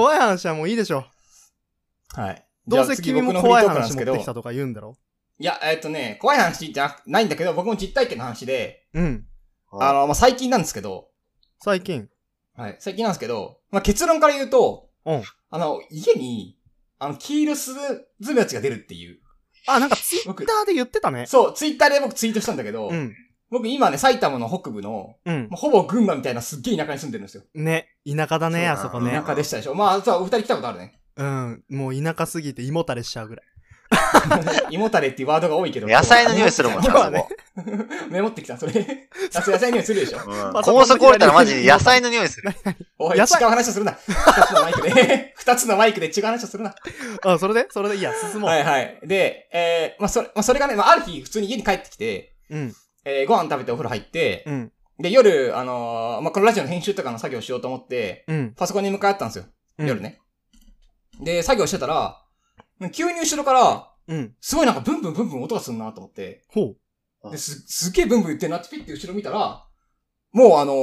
怖い話はもういいでしょ。はい。どうせ君も怖い話持ってきた。たとか言うんだろ。いや、えっとね、怖い話じゃないんだけど、僕も実体験の話で、うん。あの、まあ、最近なんですけど、最近。はい。最近なんですけど、まあ、結論から言うと、うん。あの、家に、あの、黄色スズメバチが出るっていう。あ、なんかツイッターで言ってたね。そう、ツイッターで僕ツイートしたんだけど、うん。僕今ね、埼玉の北部の、うんま。あほぼ群馬みたいなすっげえ田舎に住んでるんですよ。ね。田舎だね、あそこね田。舎でしたでしょ。まあ、そう、お二人来たことあるね。うん。もう田舎すぎて胃もたれしちゃうぐらい。胃もたれっていうワードが多いけど。野菜の匂いするもんな、そ今日はねこ。メモってきた、それ。あそう野菜の匂いするでしょ。うん高速降りたらマジで野菜の匂いする。おい、違う野菜話をするな。二つのマイクで。二つのマイクで違う話をするな。あ、それで？それでいいや、進もう。はいはい。で、えー、まあ、それ、まあ、それがね、まあ、ある日、普通に家に帰ってきて、うん。えー、ご飯食べてお風呂入って、うん。で、夜、あのーまあ、このラジオの編集とかの作業をしようと思って、うん。パソコンに向かったんですよ。うん夜。ね。で、作業してたら、急に後ろから、うん。すごいなんかブンブンブンブン音がするなと思って、ほう。で、す、すっげえブンブン言ってんなってピッて後ろ見たら、もうあのー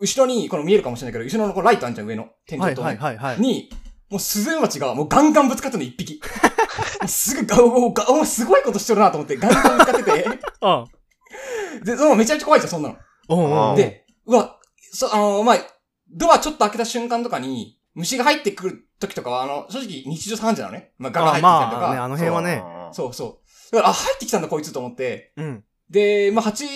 後ろに、この見えるかもしれないけど、後ろのこのライトあんじゃん、上の。天はい井と、ねはいはいはい。に、もうスズメバチがもうガンガンぶつかってんの一匹。すぐガオガオ、すごいことしてるなと思って、ガンガンぶつかってて。あで、もうめちゃめちゃ怖いじゃん、そんなの。おうおうで、うわ、そ、あの、まあ、ドアちょっと開けた瞬間とかに、虫が入ってくる時とかは、あの、正直日常茶飯事なのね。まあ、ガが入ってきたりとか。まあね、あの辺はね。そうそう。だから、あ、入ってきたんだ、こいつと思って。うん。で、まあ、蜂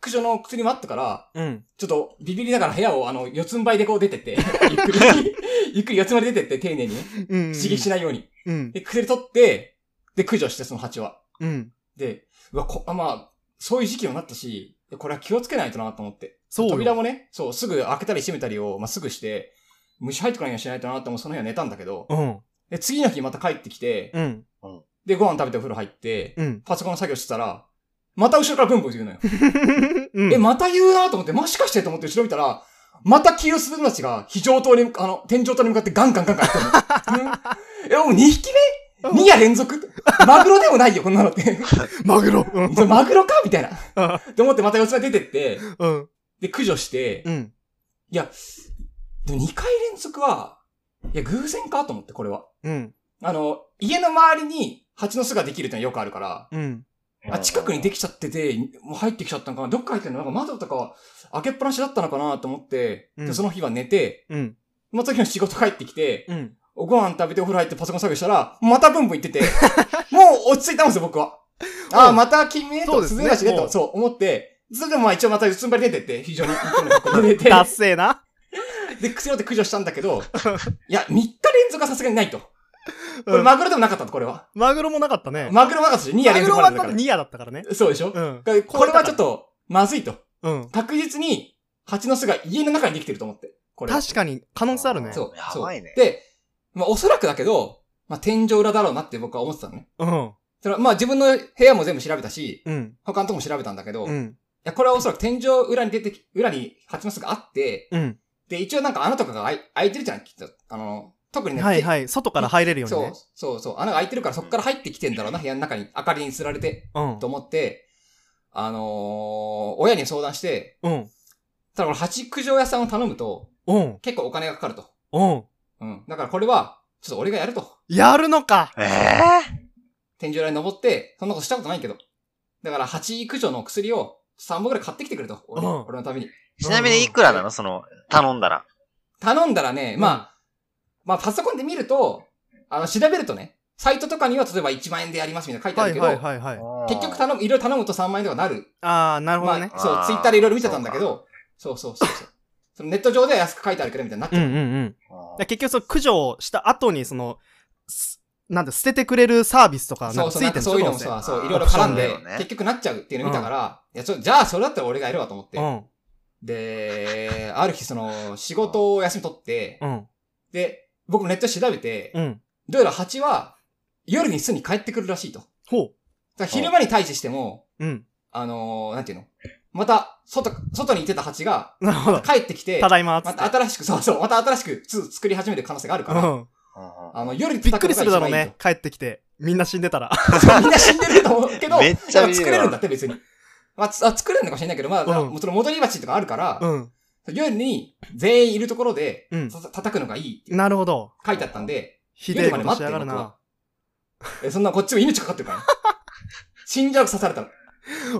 駆除の薬もあったから、うん。ちょっとビビりながら部屋を、あの、四つん這いでこう出てって、ゆっくり、ゆっくり四つん這いで出てって、丁寧にね。うん。刺激しないように。うん。で、薬取って、で、駆除して、その蜂は。うん。で、うわ、こ、あまあ、そういう時期になったし、これは気をつけないとなと思って。そうよ。扉もね、そう、すぐ開けたり閉めたりを、まあ、すぐして、虫入ってこないようにしないとなって思うその日は寝たんだけど、うん。で、次の日また帰ってきて、うん。で、ご飯食べてお風呂入って、うん。パソコンの作業してたら、また後ろからブンブン言うのよ。うん。え、また言うなと思って、もしかしてと思って後ろ見たら、また黄色スズメバチが非常灯に、あの、天井灯に向かってガンガンガンガンやってるの。うんえ、もう2匹目 ?2 夜連続？マグロでもないよ、こんなのって。マグロ。うん。マグロか？みたいな。って思ってまた四つ目出てって、うん。で、駆除して、うん。いや、でも2回連続は、いや、偶然かと思って、これは。うん。あの、家の周りに蜂の巣ができるってのはよくあるから、うん。あ、近くにできちゃってて、もう入ってきちゃったのかなどっか入ってんの？なんか窓とかは開けっぱなしだったのかなと思って、うんで、その日は寝て、うん。また次の仕事帰ってきて、うん。おご飯食べてお風呂入ってパソコン作業したら、またブンブン言ってて、もう落ち着いたんですよ、僕は。ああ、また君ね、と、そうですねと、そう思って、それでもまあ一応また四つん這いで出てって、非常に出て、ダッセーな。で、薬をって駆除したんだけど、いや、3日連続はさすがにないと。これうんマグロでもなかったと、これは。マグロもなかったね。マグロもなかったし、2夜連マグロだって2夜だったからね。ら。そうでしょ？うん。これはちょっと、まずいと。うん。確実に、蜂の巣が家の中にできてると思って。これは。確かに可能性あるね。そう。やばいねで、まあおそらくだけど、まあ天井裏だろうなって僕は思ってたのね。うん。それはまあ自分の部屋も全部調べたし、うん。他のとこも調べたんだけど、いうん。や、これはおそらく天井裏に出てき、裏に蜂の巣があって、うん。で、一応なんか穴とかが開い開いてるじゃん、きっと。あの、特にね、はいはい。外から入れるようにそうね。、そうそう。穴が開いてるからそこから入ってきてんだろうな、部屋の中に。明かりにつられて、うんと。思って、あのー親に相談して、うん。ただこれ蜂駆除屋さんを頼むと、うん。結構お金がかかると。うん。うん。だからこれは、ちょっと俺がやると。やるのか。ええ天井裏に登って、そんなことしたことないけど。だから蜂駆除の薬を3本くらい買ってきてくれと。俺,、うん俺のために。ちなみにいくらなの？その、頼んだら。頼んだらね、まあ、まあパソコンで見ると、あの、調べるとね、サイトとかには例えば1万円でやりますみたいな書いてあはいるけど、はいはいはい。結局頼む、いろいろ頼むと3万円とかなる。あー、なるほどね。まあ、そうあ、ーツイッターでいろいろ見てたんだけど、そうそうそうそう。そのネット上では安く書いてあるけどみたいになっちゃう。うんうんうん。で結局その駆除した後にその、すなんだ、捨ててくれるサービスとかなんそうそう、なんかかついてるんそういうのもさ、そう、いろいろ絡んでね結局なっちゃうっていうの見たから、いや、ちょ、じゃあそれだったら俺がやるわと思って。うん。で、ある日その、仕事を休み取って、うん。で、僕もネットで調べて、うん。どうやら蜂は夜に巣に帰ってくるらしいと。だかほら昼間に対峙しても、う。うん。あのー、なんていうの？また、外、外にいてた蜂がなるほど。帰ってきて、ただいまま。た新しく、そうそう、また新しく巣作り始める可能性があるから、うん。あの、夜にびっくりするだろう叩ね。帰ってきて。みんな死んでたら。みんな死んでると思うけど、めっちゃ作れるんだって別に。まあ、つあ作れるのかもしれないけど、まあ、うんもちろん戻り鉢とかあるから、うん。夜に全員いるところで、うんた叩くのがいいってなるほど。書いてあったんで、ひでえことしやがるな。えそんなこっちも命かかってるからね。死んじゃう刺されたの。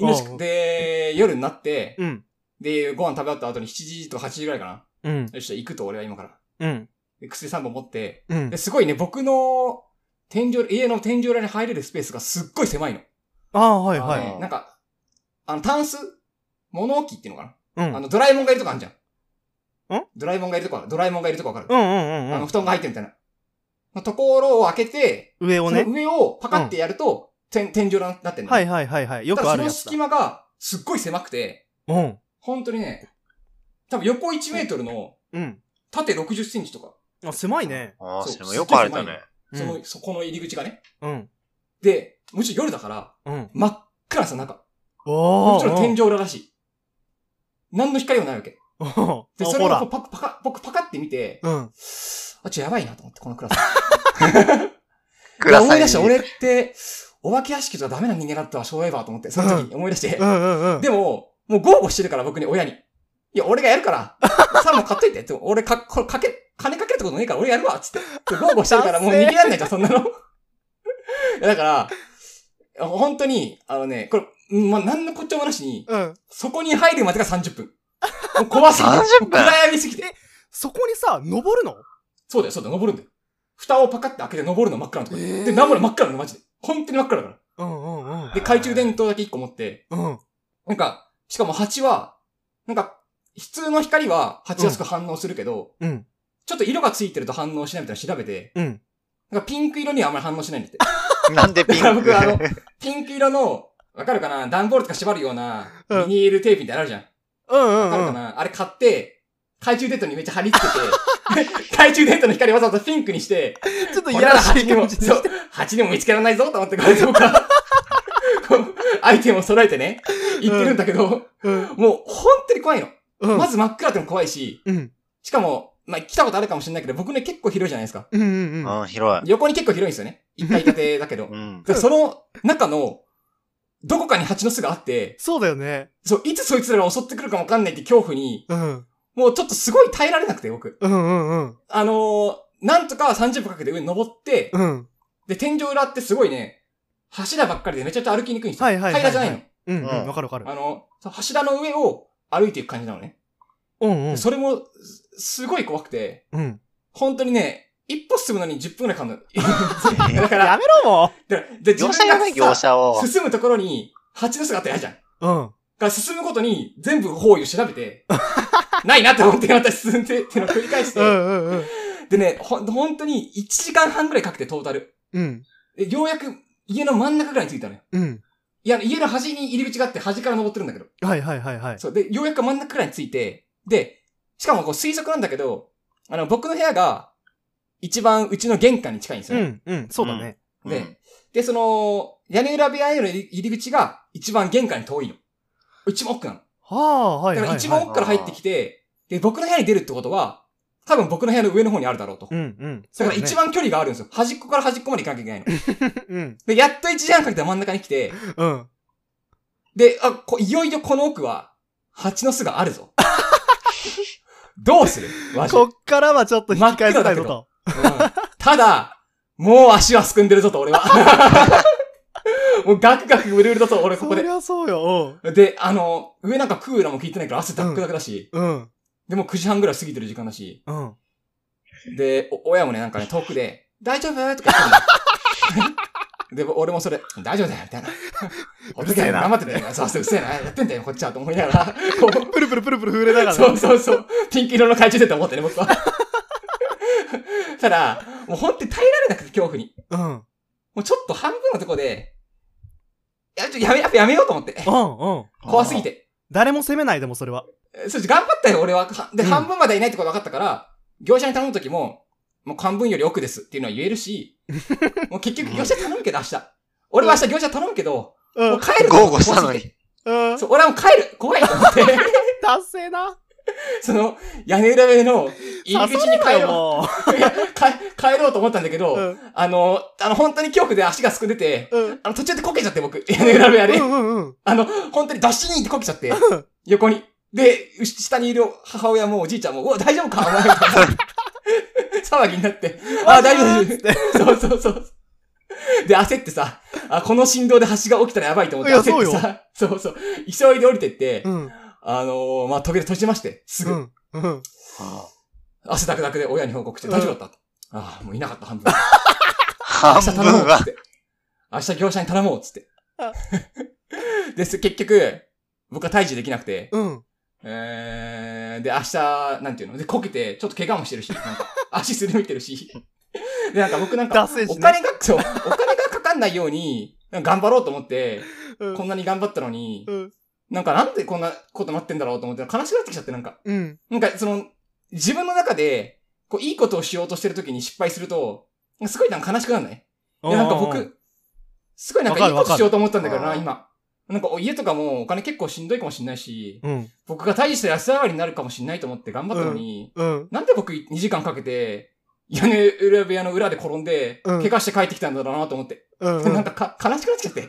命おうで、夜になって、うん。で、ご飯食べ終わった後に7時とか8時ぐらいかな。うん。よっしゃ、行くと俺は今から。うん。で薬3本持って、うんで、。すごいね、僕の天井、家の天井裏に入れるスペースがすっごい狭いの。ああ、はいはあい。ーなんか、あの、タンス？物置っていうのかな、うん。あの、ドラえもんがいるとこあるじゃん。ん？ドラえもんがいるとこ。ドラえもんがいるとこわかる、うんうんうんあの、うん。布団が入ってるみたいな。のところを開けて、上をねその。上をパカってやると、天天井裏になってんの。はいはいはいはい。よくあるやつだただその隙。間がすっごい狭くて、うん。本当にね、多分横1メートルのうん。縦60センチとか、あ、狭いね。ああ、そうそれもよくあれたね。その、うんそこの入り口がね。うん。で、もちろん夜だから、うん。真っ暗さ、中。おー。もちろん天井裏だし。何の光もないわけ。おーで、それをこう。パパカ、僕パカって見て、うん。あ、ちょ、やばいなと思って、この暗さ。ください。思い出した、俺って、お化け屋敷とかダメな人間だったわ、そういえばと思って、その時に思い出してう。んうんうん。でも、もう豪語してるから、僕に、親に。いや、俺がやるから、サーモン買っといて。って俺か、これかけ、金かけるってことねえから、俺やるわ、つって。で豪語してるから、もう逃げられないじゃん、そんなの。いやだから、本当に、あのね、これ、うんまあ、何のこっちゃもなしに、うん。そこに入るまでが30分。もう怖すぎて。30分暗闇すぎて。そこにさ、登るの？そうだよ、そうだよ、登るんだよ。蓋をパカって開けて登るの真っ暗なところで。えーで、登るの真っ暗なの、マジで。本当に真っ暗だから。うんうんうん。で、懐中電灯だけ1個持って、うん。なんか、しかも蜂は、なんか、普通の光は蜂はすぐ反応するけど、うん。ちょっと色がついてると反応しないみたいなの調べて、うん。なんかピンク色にはあんまり反応しないんだって。なんでピンだから僕あのクピンク色の、わかるかな？段ボールとか縛るような、うんビニールテープみたいなのあるじゃん。うんうんわかるかうん。な？あれ買って、懐中電灯にめっちゃ貼り付けて、懐中電灯の光わざわざピンクにして、ちょっといこれならやらしい蜂にも、そう感じにして。、蜂にも見つけられないぞと思って、これとか、アイテムを揃えてね、言ってるんだけど、うん。もう本当に怖いの。うん。まず真っ暗って怖いし、うん。しかも、まあ、来たことあるかもしれないけど、僕ね、結構広いじゃないですか。うんうんうん。うん、広い。横に結構広いんですよね。一階建てだけどう。ん。でその中の、どこかに蜂の巣があって、そうだよね。そう、いつそいつらが襲ってくるかもわかんないって恐怖に、うん。もうちょっとすごい耐えられなくて、僕。うんうんうん。あのー、なんとか30分かけて上に登って、うん。で、天井裏ってすごいね、柱ばっかりでめちゃくちゃ歩きにくいんですよ。はいはいはいはい平らじゃないの。うんうん。うんわかるわかる。あの、柱の上を歩いていく感じなのね。うんうん。でそれも、すすごい怖くて、うん。本当にね、一歩進むのに10分くらいかかるの。だから、やめろもでで自業者やね、分が業さ者を。進むところに、蜂の巣があったら嫌じゃん。うん。から進むことに全部方位を調べて、ないなって思ってまた進んでっていうのを繰り返して、うんうんうん。でね、ほん、本当に1時間半くらいかけてトータル。うん。でようやく家の真ん中くらいに着いたのよ。うん。いや、家の端に入り口があって端から登ってるんだけど。はいはいはいはい。そう。で、ようやく真ん中くらいに着いて、で、しかもこう推測なんだけど、あの、僕の部屋が、一番うちの玄関に近いんですよね。うんうん。そうだね。でうんで、その、屋根裏部屋への入り口が一番玄関に遠いの。一番奥なの。はあ、はい。だから一番奥から入ってきて、で、僕の部屋に出るってことは、多分僕の部屋の上の方にあるだろうと。うんうん。だから一番。番距離があるんですよ。端っこから端っこまで行かなきゃいけないの。うん。で、やっと1時間かけて真ん中に来て、うん。で、あ、こいよいよこの奥は、蜂の巣があるぞ。どうする？マジでこっからはちょっと引き返せないぞと。うんただ、もう足はすくんでるぞと、俺は。もうガクガクうるうるだと、俺ここで。そりゃそうよ。で、あの、上なんかクーラーも効いてないから汗ダックダクだし、うん。でも9時半ぐらい過ぎてる時間だし、うん。で、お親もね、なんかね、遠くで、大丈夫？とか言って で、俺もそれ、大丈夫だよ、みたいな。ほっとけ頑張ってね。そうそう、うっせえな。やってんだよ、こっちは、と思いながら。こ うプルプルプルプル震えながら。そうそうそう。ピンク色の懐中電灯持ってね、僕は。ただ、もう本当に耐えられなくて、恐怖に。うん。もうちょっと半分のとこで、いや、ちょ、やめ、やっぱやめようと思って。うんうん。怖すぎて。誰も責めないでもそれは。えそう、頑張ったよ、俺は。はで、うん半分までいないってこと分かったから、業者に頼むときも、もう半分より奥ですっていうのは言えるし、もう結局業者頼むけど、明日。俺は明日業者頼むけど、う。もうん帰る豪語したのに怖すぎてうん。そう、俺はもう帰る怖いと思って、達成な。その、屋根裏上の入り口に帰ろもう。いや、帰、帰ろうと思ったんだけど、う。うん。あの、あの、本当に恐怖で足がすくんでて、うん。あの、途中でこけちゃって僕、屋根裏部屋で。うんうんうん。あの、本当にダッシュにってこけちゃって、横に。で、う下にいる母親もおじいちゃんも、うわ、大丈夫かお前。騒ぎになって、あ、大丈夫。そうそうそう。で、焦ってさ、あ、この振動で橋が起きたらやばいと思って焦ってさ、そうそう。急いで降りてって、うん。あのー、まあ、扉閉じまして、すぐ、うん。うん。汗だくだくで親に報告して、大丈夫だった？ああ、もういなかった、半分。明半日頼もう、分はつっ。て。明日業者に頼もう、つってあ。です、結局、僕は退治できなくて、うん。えー、で、明日、なんていうの？で、こけて、ちょっと怪我もしてるし、なんか、足すりむいてるし。で、なんか僕なんか、ねお金が、そう、お金がかかんないように、頑張ろうと思って、うんこんなに頑張ったのに、うん。なんかなんでこんなことなってんだろうと思って、悲しくなってきちゃって、なんか。うん。なんか、その、自分の中で、こう、いいことをしようとしてる時に失敗すると、すごいなんか悲しくなるね。で、なんかうん、僕、すごいなんかいいことしようと思ったんだけどな、うん今。なんか家とかもお金結構しんどいかもしんないし、うん。僕が大して安上がりになるかもしんないと思って頑張ったのに、うん。なんで僕2時間かけて、屋根裏部屋の裏で転んで、うん怪我して帰ってきたんだろうなと思って。うん。なんかか悲しくなっちゃって。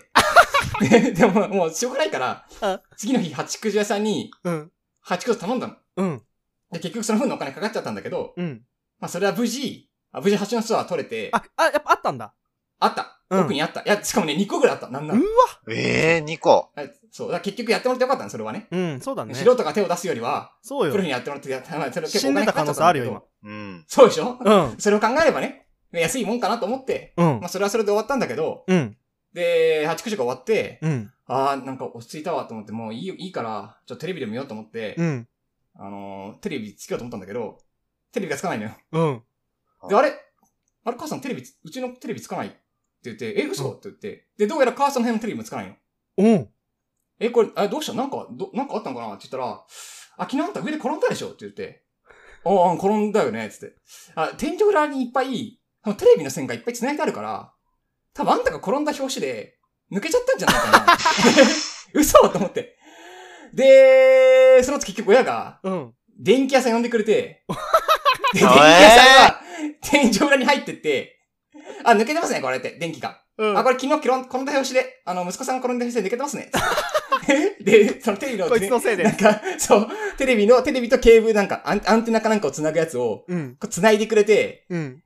で でも、もうしょうがないからあ、次の日、八九屋さんに、うん。八九頼んだの。うん。で、結局その分のお金かかっちゃったんだけど、うん。まあそれは無事、あ無事蜂の巣は取れて、ああ、あ、やっぱあったんだ。った。うん奥にあった。いや、しかもね、2個ぐらいあった。なんならうわ。ええー、2個。あそう。だから結局やってもらってよかったの、それはね。うん、そうだね。素人が手を出すよりは、そうよ。プロにやってもらってやったら、それ死んでた可能性あるよ、今。うん。そうでしょ？うん。それを考えればね、安いもんかなと思って、うんまあ。それはそれで終わったんだけど、うん。で、八九時が終わって、うん。ああ、なんか落ち着いたわと思って、もういいよ、いいから、ちょっとテレビで見ようと思って、うん。あのー、テレビつけようと思ったんだけど、テレビがつかないのよ。うん。で、あれ？あれ母さんテレビつ、うちのテレビつかないって言って、え、嘘？って言って、で、どうやら母さんの辺のテレビもつかないの。うん。え、これ、あどうした？なんか、ど、なんかあったのかな？って言ったら、あ、昨日あんた上で転んだでしょ？って言って、ああ、転んだよね、つって。あ、天井裏にいっぱい、テレビの線がいっぱい繋いであるから、多分あんたが転んだ拍子で、抜けちゃったんじゃないかな。嘘と思って。で、その後結局親が、うん。電気屋さん呼んでくれて、で、えー電気屋さんが、天井裏に入ってって、あ、抜けてますね、これって、電気が。うん。あ、これ昨日転んだ拍子で、あの、息子さんが転んだ拍子で抜けてますね。で、そのテレビの、こいつのせいでなんか、そう、テレビの、テレビとケーブルなんか、アンアンテナかなんかを繋ぐやつを、うん。こう繋いでくれて、うん。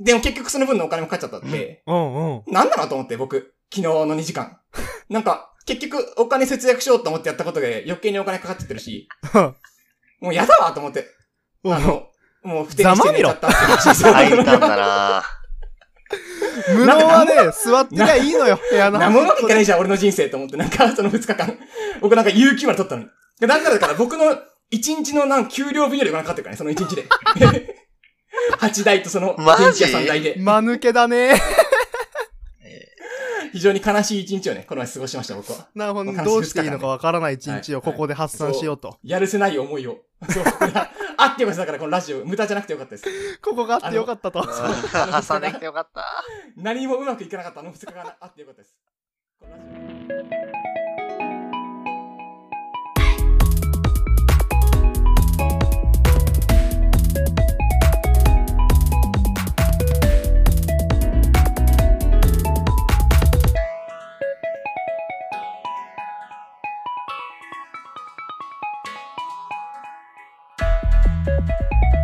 でも結局その分のお金もかかっちゃったって、うん。うん。なんなのと思って、僕、昨日の2時間。なんか、結局お金節約しようと思ってやったことで余計にお金かかっちゃってるし、もうやだわと思って、うんあの、もう不定にして寝ちゃったって入ったんだな 無能はね、座ってりゃいいのよ、部屋の。なものわけいかないじゃん、俺の人生と思って、なんか、その2日間。僕なんか有給まで取ったのに。でなんならだから僕の1日のなんか給料分よりお金かかってるからね、その1日で。8台とその、電気屋さん代で。間抜けだね。非常に悲しい一日をね、この前過ごしました、僕は。なるほど。わかるどうしていいのかわからない一日をはいここで発散しようと。やるせない思いを。そう。あってよかっただから、このラジオ、無駄じゃなくてよかったです。ここがあってよかったと。ぁ。挟んできてよかった。何もうまくいかなかったあの2日があってよかったです。このラジオ Música